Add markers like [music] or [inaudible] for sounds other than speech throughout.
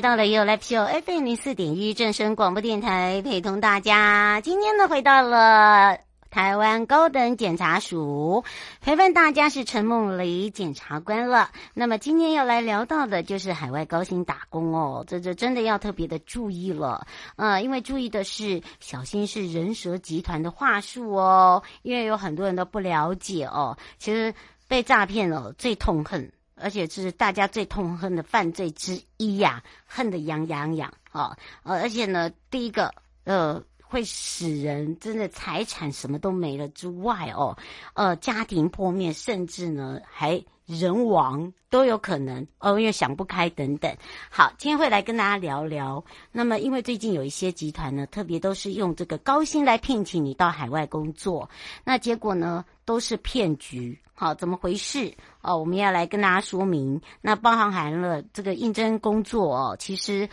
回到了 YOYO Live Show FM 零四点一正声广播电台，陪同大家。今天呢，回到了台湾高等检察署，陪伴大家是陈梦蕾检察官了。那么今天要来聊到的就是海外高薪打工哦，这这真的要特别的注意了。呃，因为注意的是，小心是人蛇集团的话术哦，因为有很多人都不了解哦。其实被诈骗哦，最痛恨。而且是大家最痛恨的犯罪之一呀、恨得痒痒痒啊！呃，而且呢，第一个呃，会使人真的财产什么都没了之外哦，呃，家庭破灭，甚至呢还人亡都有可能哦，因为想不开等等。好，今天会来跟大家聊聊。那么，因为最近有一些集团呢，特别都是用这个高薪来聘请你到海外工作，那结果呢都是骗局。好，怎么回事？哦，我们要来跟大家说明。那包含含了这个应征工作哦，其实，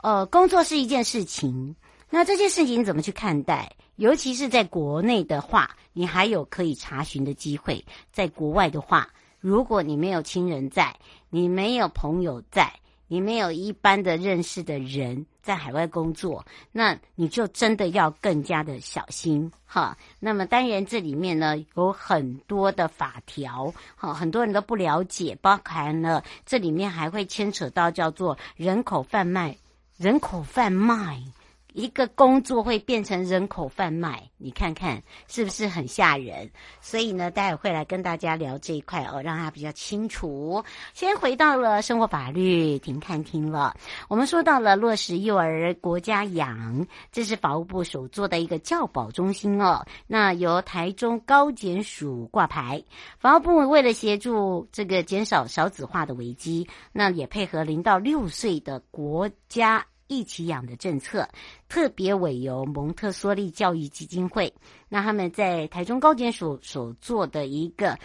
呃，工作是一件事情。那这件事情怎么去看待？尤其是在国内的话，你还有可以查询的机会；在国外的话，如果你没有亲人在，你没有朋友在。你没有一般的认识的人在海外工作，那你就真的要更加的小心哈。那么当然这里面呢有很多的法条，哈，很多人都不了解，包含了这里面还会牵扯到叫做人口贩卖，人口贩卖。一个工作会变成人口贩卖，你看看是不是很吓人？所以呢，待会会来跟大家聊这一块哦，让大家比较清楚。先回到了生活法律停看听了，我们说到了落实幼儿国家养，这是法务部所做的一个教保中心哦。那由台中高检署挂牌，法务部为了协助这个减少少子化的危机，那也配合零到六岁的国家。一起养的政策，特别委由蒙特梭利教育基金会，那他们在台中高检署所做的一个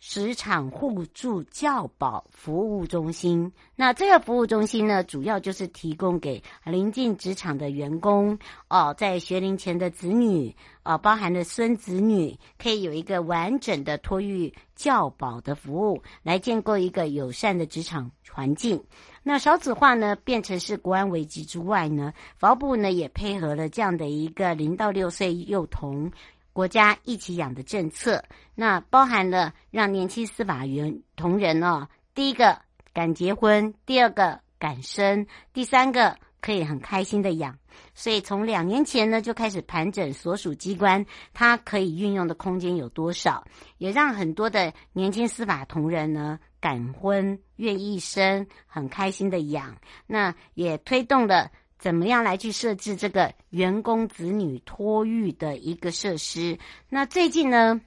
职场互助教保服务中心。那这个服务中心呢，主要就是提供给临近职场的员工哦，在学龄前的子女哦，包含的孙子女，可以有一个完整的托育教保的服务，来建构一个友善的职场环境。那少子化呢，变成是国安危机之外呢，法务部呢也配合了这样的一个零到六岁幼童国家一起养的政策，那包含了让年轻司法员同仁哦，第一个敢结婚，第二个敢生，第三个可以很开心的养，所以从两年前呢就开始盘整所属机关，它可以运用的空间有多少，也让很多的年轻司法同仁呢。敢婚，愿意生，很开心的养，那也推动了怎么样来去设置这个员工子女托育的一个设施。那最近呢，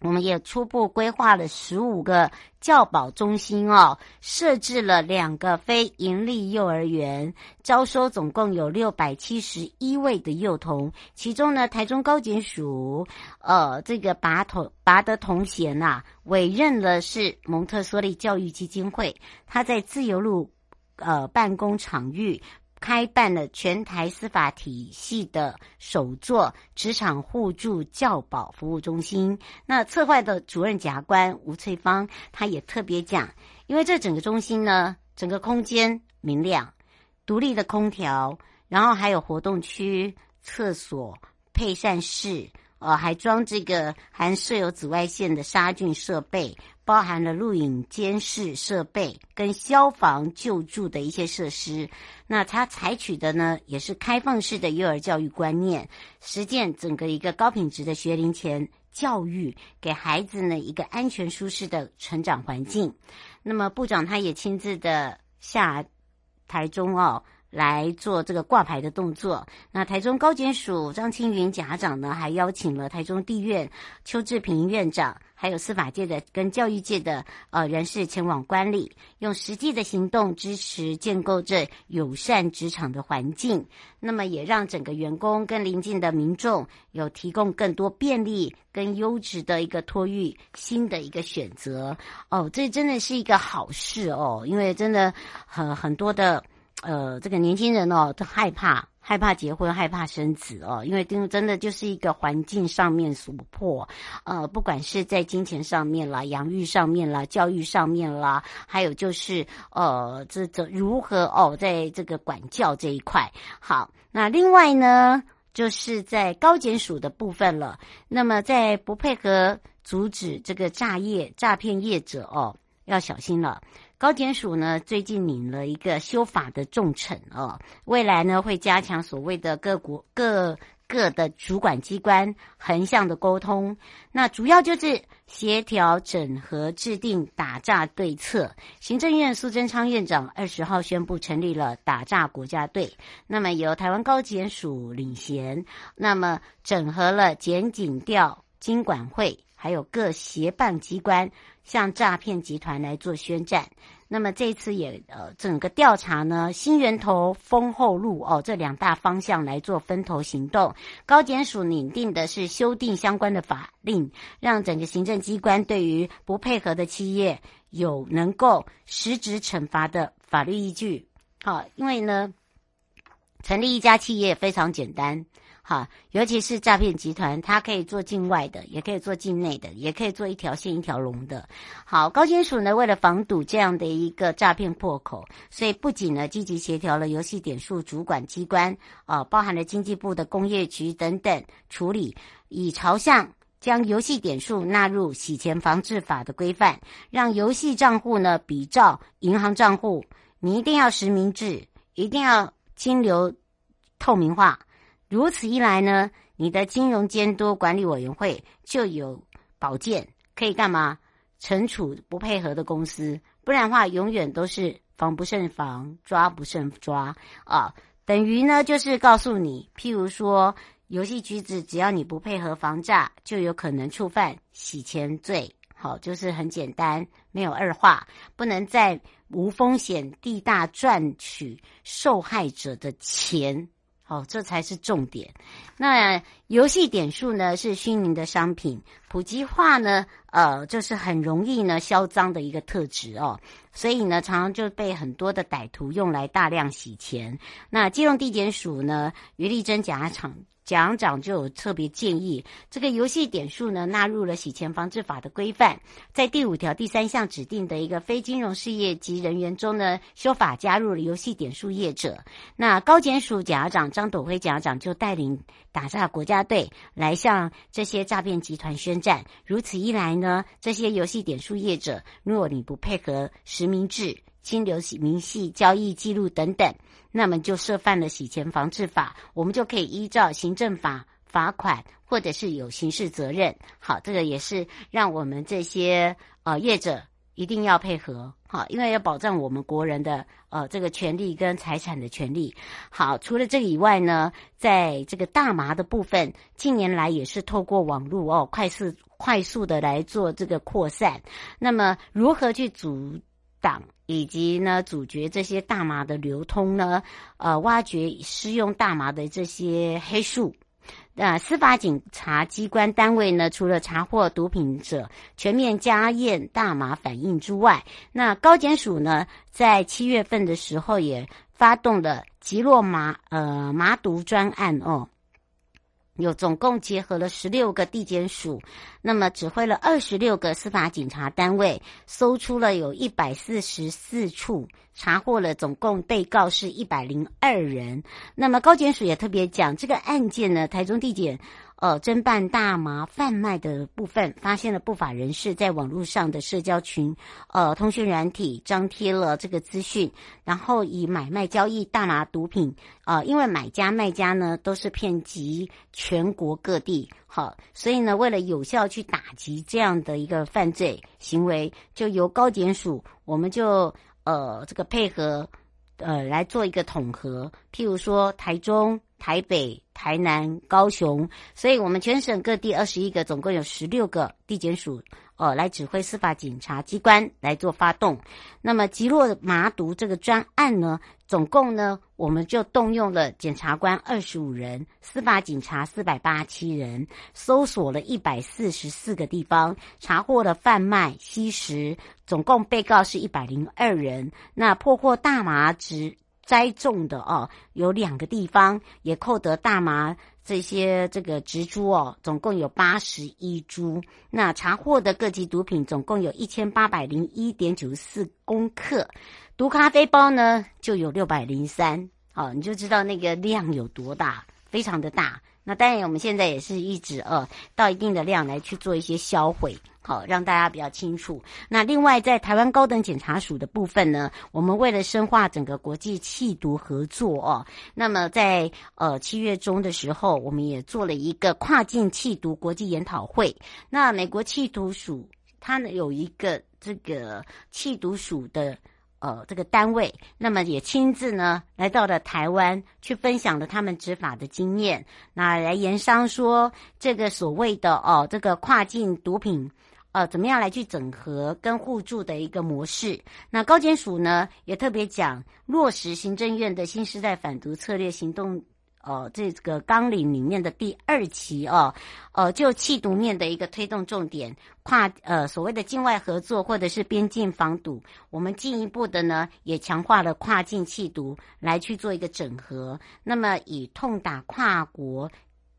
我们也初步规划了十五个教保中心哦，设置了两个非营利幼儿园，招收总共有六百七十一位的幼童。其中呢，台中高检署呃这个拔头拔得头衔呐，委任了是蒙特梭利教育基金会，他在自由路呃办公场域。开办了全台司法体系的首座职场互助教保服务中心。那策划的主任检察官吴翠芳，她也特别讲，因为这整个中心呢，整个空间明亮，独立的空调，然后还有活动区、厕所、配膳室。呃，还装这个含设有紫外线的杀菌设备，包含了录影监视设备跟消防救助的一些设施。那它采取的呢，也是开放式的幼儿教育观念，实践整个一个高品质的学龄前教育，给孩子呢一个安全舒适的成长环境。那么部长他也亲自的下台中哦。来做这个挂牌的动作。那台中高检署张青云检察长呢，还邀请了台中地院邱志平院长，还有司法界的跟教育界的呃人士前往观礼，用实际的行动支持建构这友善职场的环境。那么也让整个员工跟邻近的民众有提供更多便利跟优质的一个托育新的一个选择。哦，这真的是一个好事哦，因为真的很很多的。呃，这个年轻人哦，都害怕害怕结婚，害怕生子哦，因为真的就是一个环境上面所迫，呃，不管是在金钱上面啦、养育上面啦、教育上面啦，还有就是呃，这这如何哦，在这个管教这一块。好，那另外呢，就是在高检署的部分了。那么在不配合阻止这个诈业诈骗业者哦，要小心了。高检署呢，最近领了一个修法的重惩哦，未来呢会加强所谓的各国各各的主管机关横向的沟通，那主要就是协调整合制定打诈对策。行政院苏贞昌院长二十号宣布成立了打诈国家队，那么由台湾高检署领衔，那么整合了检警调经管会。还有各协办机关向诈骗集团来做宣战。那么这次也呃整个调查呢，新源头、丰后路哦这两大方向来做分头行动。高检署拟定的是修订相关的法令，让整个行政机关对于不配合的企业有能够实质惩罚的法律依据。好，因为呢，成立一家企业非常简单。好，尤其是诈骗集团，它可以做境外的，也可以做境内的，也可以做一条线一条龙的。好，高检署呢，为了防堵这样的一个诈骗破口，所以不仅呢积极协调了游戏点数主管机关，啊，包含了经济部的工业局等等处理，以朝向将游戏点数纳入洗钱防治法的规范，让游戏账户呢比照银行账户，你一定要实名制，一定要金流透明化。如此一来呢，你的金融监督管理委员会就有宝剑，可以干嘛？惩处不配合的公司，不然的话，永远都是防不胜防，抓不胜抓啊！等于呢，就是告诉你，譬如说，游戏橘子，只要你不配合防诈，就有可能触犯洗钱罪。好，就是很简单，没有二话，不能在无风险地大赚取受害者的钱。哦，这才是重点。那游戏点数呢，是虚拟的商品，普及化呢，呃，就是很容易呢销赃的一个特质哦。所以呢，常常就被很多的歹徒用来大量洗钱。那金融地检署呢，余丽珍检察长。讲长就有特别建议，这个游戏点数呢纳入了洗钱防治法的规范，在第五条第三项指定的一个非金融事业及人员中呢，修法加入了游戏点数业者。那高检署检察长张斗辉检察长就带领打诈国家队来向这些诈骗集团宣战。如此一来呢，这些游戏点数业者，如果你不配合实名制、金流明细交易记录等等。那么就涉犯了洗钱防治法，我们就可以依照行政法罚款，或者是有刑事责任。好，这个也是让我们这些呃业者一定要配合，好，因为要保障我们国人的呃这个权利跟财产的权利。好，除了这个以外呢，在这个大麻的部分，近年来也是透过网络哦，快速快速的来做这个扩散。那么如何去阻党？以及呢，阻绝这些大麻的流通呢，呃，挖掘施用大麻的这些黑数。那司法警察机关单位呢，除了查获毒品者，全面加验大麻反应之外，那高检署呢，在七月份的时候也发动了击落麻呃麻毒专案哦。有总共结合了十六个地检署，那么指挥了二十六个司法警察单位，搜出了有一百四十四处，查获了总共被告是一百零二人。那么高检署也特别讲，这个案件呢，台中地检。呃，侦办大麻贩卖的部分，发现了不法人士在网络上的社交群，呃，通讯软体张贴了这个资讯，然后以买卖交易大麻毒品，呃，因为买家卖家呢都是遍及全国各地，好，所以呢，为了有效去打击这样的一个犯罪行为，就由高检署，我们就呃这个配合，呃来做一个统合，譬如说台中。台北、台南、高雄，所以我们全省各地二十一个，总共有十六个地检署，呃，来指挥司法警察机关来做发动。那么，击落麻毒这个专案呢，总共呢，我们就动用了检察官二十五人，司法警察四百八七人，搜索了一百四十四个地方，查获了贩卖、吸食，总共被告是一百零二人。那破获大麻值。栽种的哦，有两个地方也扣得大麻这些这个植株哦，总共有八十一株。那查获的各级毒品总共有一千八百零一点九四公克，毒咖啡包呢就有六百零三。哦，你就知道那个量有多大，非常的大。那当然，我们现在也是一直呃，到一定的量来去做一些销毁，好让大家比较清楚。那另外，在台湾高等检察署的部分呢，我们为了深化整个国际缉毒合作哦，那么在呃七月中的时候，我们也做了一个跨境弃毒国际研讨会。那美国弃毒署它呢有一个这个弃毒署的。呃，这个单位，那么也亲自呢来到了台湾，去分享了他们执法的经验，那来研商说这个所谓的哦，这个跨境毒品，呃，怎么样来去整合跟互助的一个模式。那高检署呢也特别讲落实行政院的新时代反毒策略行动。呃，这个纲领里面的第二期哦，呃，就缉毒面的一个推动重点，跨呃所谓的境外合作或者是边境防堵，我们进一步的呢也强化了跨境缉毒来去做一个整合，那么以痛打跨国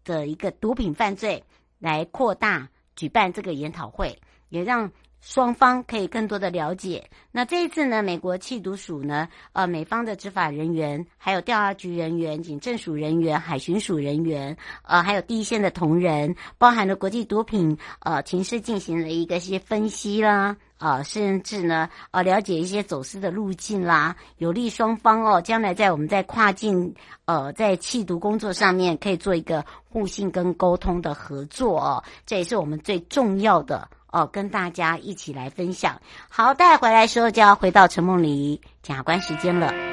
的一个毒品犯罪来扩大举办这个研讨会，也让。双方可以更多的了解。那这一次呢，美国缉毒署呢，呃，美方的执法人员，还有调查局人员、警政署人员、海巡署人员，呃，还有第一线的同仁，包含了国际毒品呃情势进行了一个些分析啦，呃，甚至呢，呃，了解一些走私的路径啦，有利双方哦，将来在我们在跨境呃在缉毒工作上面可以做一个互信跟沟通的合作哦，这也是我们最重要的。哦，跟大家一起来分享。好，带回来时候就要回到陈梦梨检察官时间了。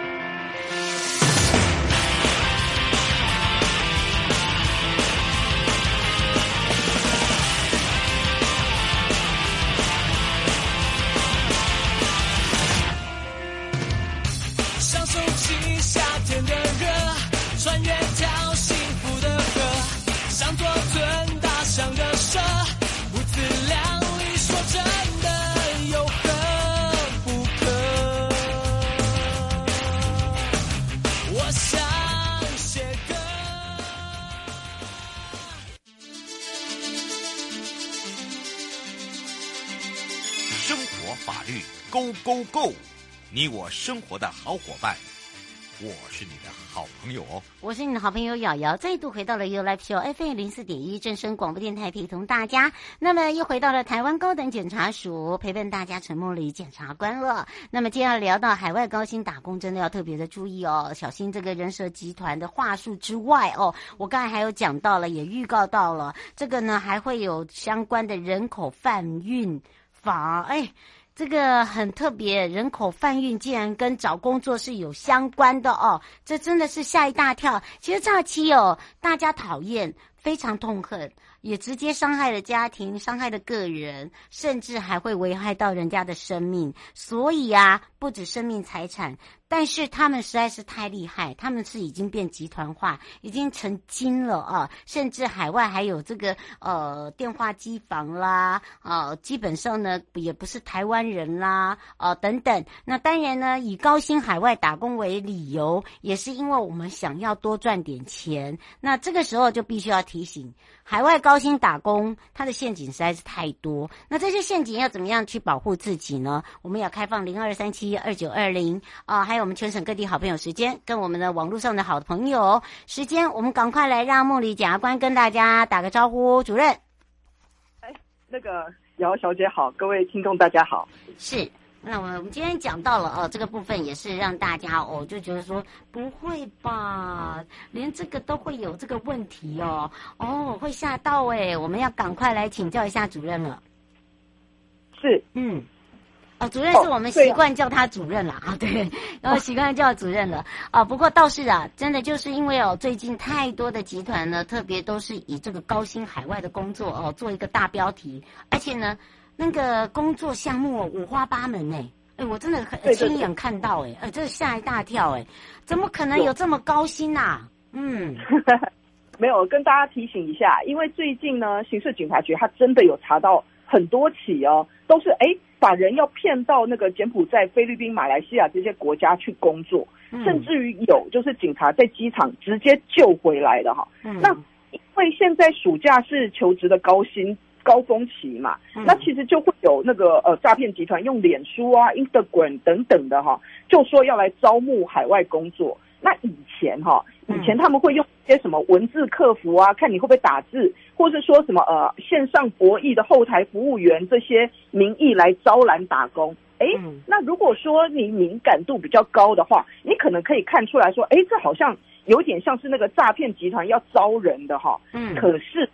Go Go 你我生活的好伙伴，我是你的好朋友哦。我是你的好朋友瑶瑶，再度回到了 U Life Show FM 零四点一正声广播电台，陪同大家。那么又回到了台湾高等检察署，陪伴大家沉默里检察官了。那么接下来聊到海外高薪打工，真的要特别的注意哦，小心这个人蛇集团的话术之外哦，我刚才还有讲到了，也预告到了，这个呢还会有相关的人口贩运法，哎。这个很特别，人口贩运竟然跟找工作是有相关的哦，这真的是吓一大跳。其实诈欺哦，大家讨厌，非常痛恨，也直接伤害了家庭，伤害了个人，甚至还会危害到人家的生命。所以啊，不止生命财产。但是他们实在是太厉害，他们是已经变集团化，已经成精了啊！甚至海外还有这个呃电话机房啦，啊，基本上呢也不是台湾人啦，啊等等。那当然呢，以高薪海外打工为理由，也是因为我们想要多赚点钱。那这个时候就必须要提醒。海外高薪打工，它的陷阱实在是太多。那这些陷阱要怎么样去保护自己呢？我们要开放零二三七二九二零啊，还有我们全省各地好朋友时间，跟我们的网络上的好朋友时间，我们赶快来让梦里检察官跟大家打个招呼，主任。哎，那个姚小姐好，各位听众大家好，是。那我们今天讲到了哦，这个部分也是让大家哦就觉得说不会吧，连这个都会有这个问题哦，哦会吓到哎，我们要赶快来请教一下主任了。是，嗯，哦，主任是我们习惯叫他主任了啊，对，然后习惯叫主任了啊。不过倒是啊，真的就是因为哦，最近太多的集团呢，特别都是以这个高薪海外的工作哦做一个大标题，而且呢。那个工作项目五花八门哎，哎，我真的很亲眼看到哎，哎，这吓一大跳哎，怎么可能有这么高薪呐、啊？嗯，[laughs] 没有，跟大家提醒一下，因为最近呢，刑事警察局他真的有查到很多起哦，都是哎把人要骗到那个柬埔寨、菲律宾、马来西亚这些国家去工作，嗯、甚至于有就是警察在机场直接救回来的哈。嗯、那因为现在暑假是求职的高薪。高峰期嘛，那其实就会有那个呃诈骗集团用脸书啊、Instagram 等等的哈，就说要来招募海外工作。那以前哈，以前他们会用一些什么文字客服啊，看你会不会打字，或是说什么呃线上博弈的后台服务员这些名义来招揽打工。哎，那如果说你敏感度比较高的话，你可能可以看出来说，哎，这好像有点像是那个诈骗集团要招人的哈。嗯，可是。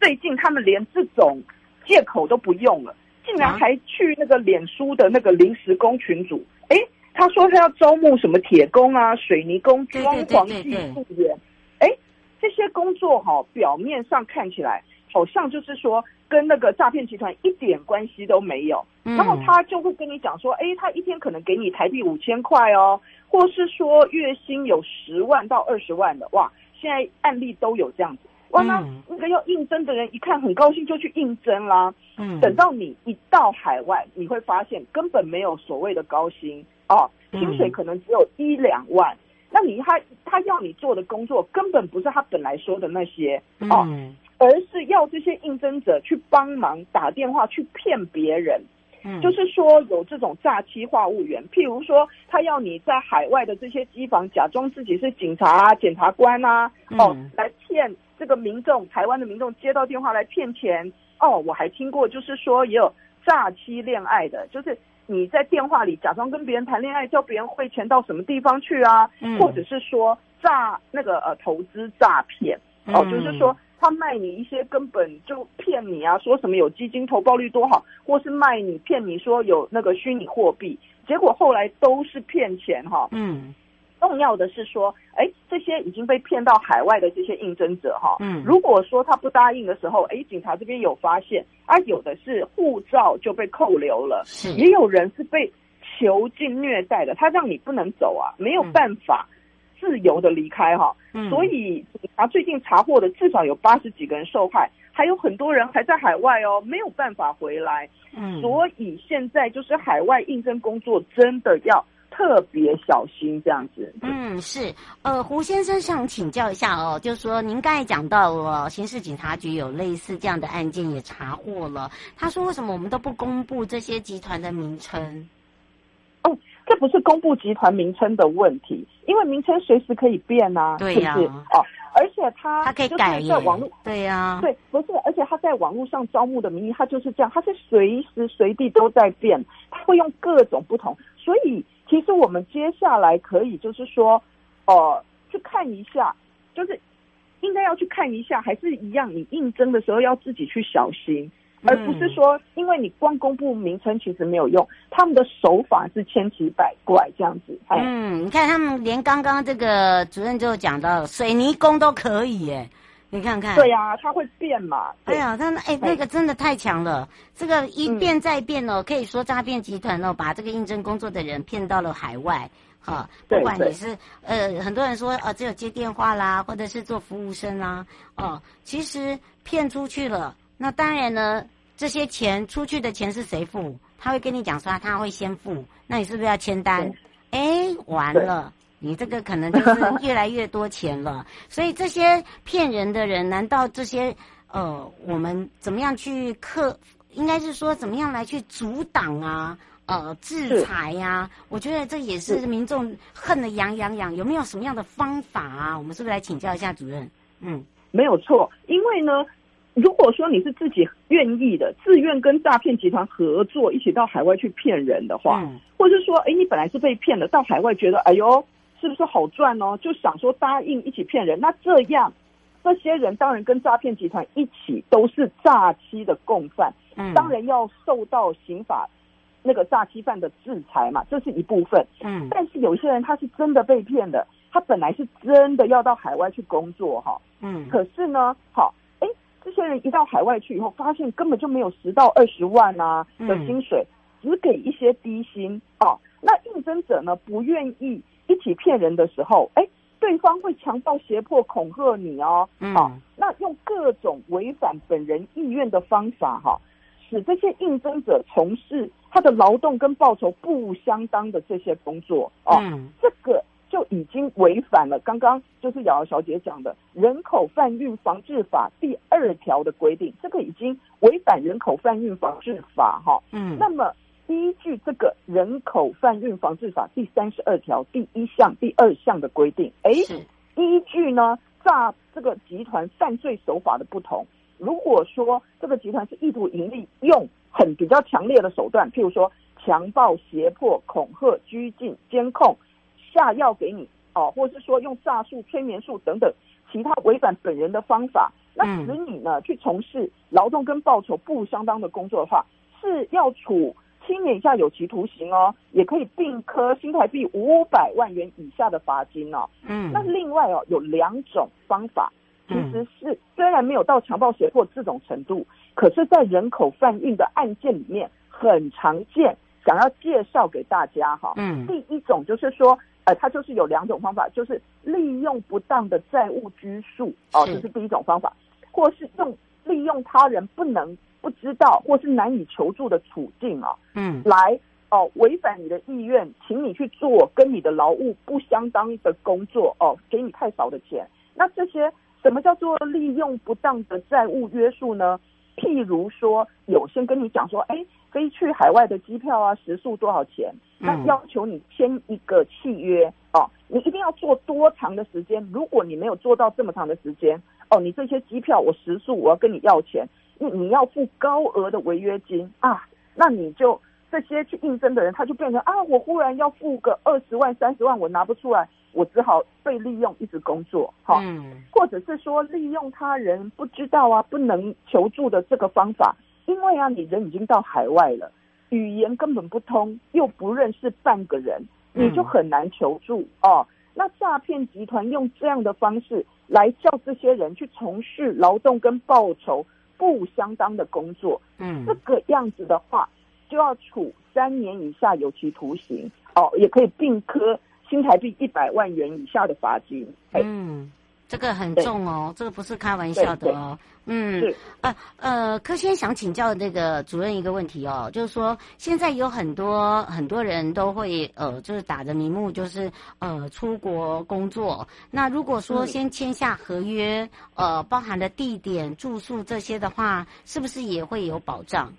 最近他们连这种借口都不用了，竟然还去那个脸书的那个临时工群组。哎，他说他要招募什么铁工啊、水泥工、装潢技术员。哎，这些工作哈，表面上看起来好像就是说跟那个诈骗集团一点关系都没有。然后他就会跟你讲说，哎，他一天可能给你台币五千块哦，或是说月薪有十万到二十万的。哇，现在案例都有这样子。哇，那那个要应征的人一看很高兴就去应征啦。嗯，等到你一到海外，你会发现根本没有所谓的高薪。哦，薪水可能只有一两万。那你他他要你做的工作根本不是他本来说的那些。哦，而是要这些应征者去帮忙打电话去骗别人。嗯，就是说有这种诈欺话务员，譬如说他要你在海外的这些机房假装自己是警察啊、检察官啊，哦，来骗。这个民众，台湾的民众接到电话来骗钱哦，我还听过，就是说也有诈欺恋爱的，就是你在电话里假装跟别人谈恋爱，叫别人汇钱到什么地方去啊，嗯、或者是说诈那个呃投资诈骗哦，嗯、就是说他卖你一些根本就骗你啊，说什么有基金投报率多好，或是卖你骗你说有那个虚拟货币，结果后来都是骗钱哈、哦，嗯。重要的是说，哎，这些已经被骗到海外的这些应征者哈，嗯，如果说他不答应的时候，哎，警察这边有发现，啊，有的是护照就被扣留了，是，也有人是被囚禁虐待的，他让你不能走啊，没有办法自由的离开哈，嗯，所以警察最近查获的至少有八十几个人受害，还有很多人还在海外哦，没有办法回来，嗯，所以现在就是海外应征工作真的要。特别小心这样子。嗯，是。呃，胡先生想请教一下哦，就是说您刚才讲到了刑事警察局有类似这样的案件也查获了，他说为什么我们都不公布这些集团的名称？哦，这不是公布集团名称的问题，因为名称随时可以变啊。对呀、啊。是是哦，而且他他可以改在网络。对呀、啊。对，不是，而且他在网络上招募的名义，他就是这样，他是随时随地都在变，他会用各种不同，所以。其实我们接下来可以就是说，呃，去看一下，就是应该要去看一下，还是一样，你应征的时候要自己去小心，而不是说，因为你光公布名称其实没有用，他们的手法是千奇百怪这样子。嗯，你看他们连刚刚这个主任就讲到，水泥工都可以耶。你看看，对呀、啊，它会变嘛。哎呀，他那哎，那个真的太强了，这个一变再变哦，嗯、可以说诈骗集团哦，把这个应征工作的人骗到了海外，哈，不管你是呃，很多人说呃，只有接电话啦，或者是做服务生啦，哦，其实骗出去了，那当然呢，这些钱出去的钱是谁付？他会跟你讲说他会先付，那你是不是要签单？哎，完了。你这个可能就是 [laughs] 越来越多钱了，所以这些骗人的人，难道这些呃，我们怎么样去克？应该是说怎么样来去阻挡啊？呃，制裁呀、啊？我觉得这也是民众恨得痒痒痒。有没有什么样的方法啊？我们是不是来请教一下主任？嗯，没有错，因为呢，如果说你是自己愿意的，自愿跟诈骗集团合作，一起到海外去骗人的话，嗯、或者是说，哎，你本来是被骗的，到海外觉得，哎呦。是不是好赚哦？就想说答应一起骗人，那这样这些人当然跟诈骗集团一起都是诈欺的共犯，嗯，当然要受到刑法那个诈欺犯的制裁嘛，这是一部分，嗯。但是有些人他是真的被骗的，他本来是真的要到海外去工作哈，嗯。可是呢，好，哎，这些人一到海外去以后，发现根本就没有十到二十万啊的薪水，只给一些低薪啊。那应征者呢不愿意。一起骗人的时候，哎，对方会强暴、胁迫、恐吓你哦。嗯，好，那用各种违反本人意愿的方法，哈，使这些应征者从事他的劳动跟报酬不相当的这些工作哦。嗯，这个就已经违反了刚刚就是瑶瑶小姐讲的《人口贩运防治法》第二条的规定，这个已经违反《人口贩运防治法》哈。嗯，那么。依据这个人口贩运防治法第三十二条第一项、第二项的规定，哎，依据呢诈这个集团犯罪手法的不同，如果说这个集团是意图盈利，用很比较强烈的手段，譬如说强暴、胁迫、恐吓、拘禁、监控、下药给你哦，或者是说用诈术、催眠术等等其他违反本人的方法，那使你呢去从事劳动跟报酬不相当的工作的话，是要处。七年以下有期徒刑哦，也可以并科新台币五百万元以下的罚金哦。嗯，那另外哦，有两种方法，其实是虽然没有到强暴胁迫这种程度，可是在人口贩运的案件里面很常见，想要介绍给大家哈。嗯，第一种就是说，呃，它就是有两种方法，就是利用不当的债务拘束哦，这是第一种方法，或是用利用他人不能。不知道或是难以求助的处境啊，嗯，来哦，违反你的意愿，请你去做跟你的劳务不相当的工作哦，给你太少的钱。那这些什么叫做利用不当的债务约束呢？譬如说，有先跟你讲说，哎，飞去海外的机票啊，食宿多少钱？那要求你签一个契约哦，你一定要做多长的时间？如果你没有做到这么长的时间，哦，你这些机票我食宿我要跟你要钱。你你要付高额的违约金啊，那你就这些去应征的人，他就变成啊，我忽然要付个二十万、三十万，我拿不出来，我只好被利用一直工作，哈，嗯，或者是说利用他人不知道啊、不能求助的这个方法，因为啊，你人已经到海外了，语言根本不通，又不认识半个人，你就很难求助哦。那诈骗集团用这样的方式来叫这些人去从事劳动跟报酬。不相当的工作，嗯，这个样子的话，就要处三年以下有期徒刑，哦，也可以并科新台币一百万元以下的罚金。嗯，这个很重哦，这个不是开玩笑的哦。嗯，呃呃，柯先想请教那个主任一个问题哦，就是说现在有很多很多人都会呃，就是打着名目就是呃出国工作。那如果说先签下合约，呃，包含的地点、住宿这些的话，是不是也会有保障？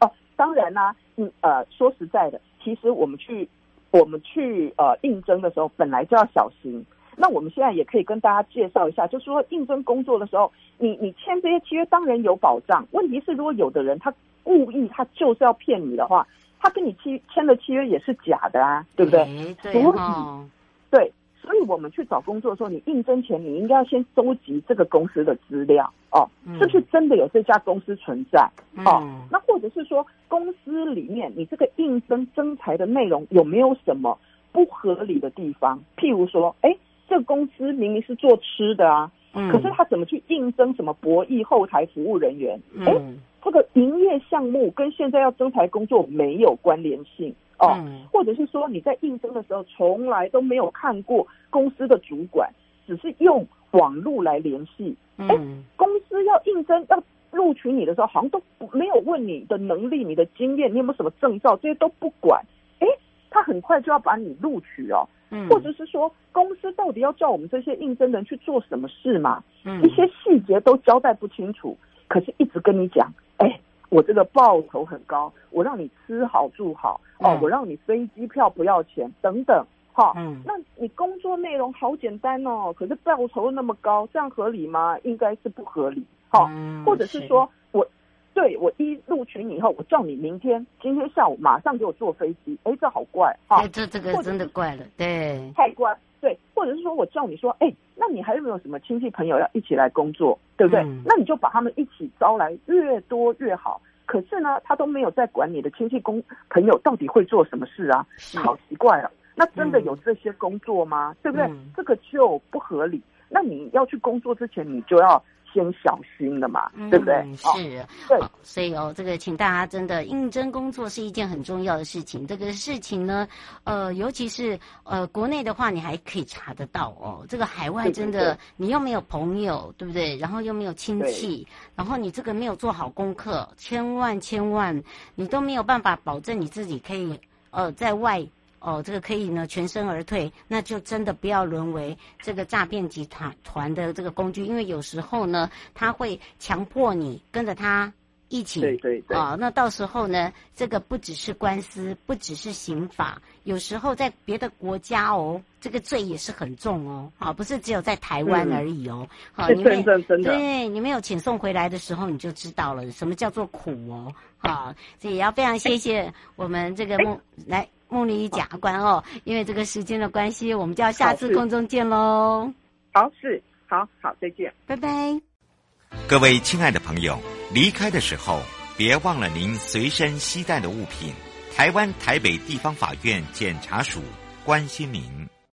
哦，当然啦，嗯呃，说实在的，其实我们去我们去呃应征的时候，本来就要小心。那我们现在也可以跟大家介绍一下，就是说应征工作的时候，你你签这些契约当然有保障。问题是，如果有的人他故意他就是要骗你的话，他跟你签签的契约也是假的啊，对不对？欸、对、哦、对，所以我们去找工作的时候，你应征前你应该要先收集这个公司的资料哦，嗯、是不是真的有这家公司存在哦？嗯、那或者是说，公司里面你这个应征征才的内容有没有什么不合理的地方？譬如说，哎。这个公司明明是做吃的啊，嗯，可是他怎么去应征什么博弈后台服务人员？哎、嗯，这个营业项目跟现在要征才工作没有关联性哦、嗯，或者是说你在应征的时候从来都没有看过公司的主管，只是用网络来联系。哎、嗯，公司要应征要录取你的时候，好像都没有问你的能力、你的经验、你有没有什么证照，这些都不管。哎，他很快就要把你录取哦。嗯，或者是说公司到底要叫我们这些应征人去做什么事嘛？嗯，一些细节都交代不清楚，可是一直跟你讲，哎，我这个报酬很高，我让你吃好住好，哦，我让你飞机票不要钱等等，哈，嗯，那你工作内容好简单哦，可是报酬那么高，这样合理吗？应该是不合理，哈，或者是说我。对，我一录取你以后，我叫你明天、今天下午马上给我坐飞机。哎，这好怪啊！这这个真的怪了，对，太怪。对，或者是说我叫你说，哎，那你还有没有什么亲戚朋友要一起来工作，对不对？嗯、那你就把他们一起招来，越多越好。可是呢，他都没有在管你的亲戚工朋友到底会做什么事啊，好奇怪啊！那真的有这些工作吗？嗯、对不对、嗯？这个就不合理。那你要去工作之前，你就要。先小心的嘛，对不对？嗯、是、哦，对，所以哦，这个请大家真的应征工作是一件很重要的事情。这个事情呢，呃，尤其是呃国内的话，你还可以查得到哦。这个海外真的，对对对，你又没有朋友，对不对？然后又没有亲戚，然后你这个没有做好功课，千万千万，你都没有办法保证你自己可以呃在外。哦，这个可以呢，全身而退，那就真的不要沦为这个诈骗集团团的这个工具，因为有时候呢，他会强迫你跟着他一起，对对对，啊、哦，那到时候呢，这个不只是官司，不只是刑法，有时候在别的国家哦，这个罪也是很重哦，啊、哦，不是只有在台湾而已哦，好、[laughs] 你没有对，你没有遣送回来的时候，你就知道了什么叫做苦哦，好、哦，这也要非常谢谢我们这个梦来。梦里检察官哦，因为这个时间的关系，我们就要下次空中见喽。好，是，好好，再见，拜拜。各位亲爱的朋友，离开的时候别忘了您随身携带的物品。台湾台北地方法院检察署关心您。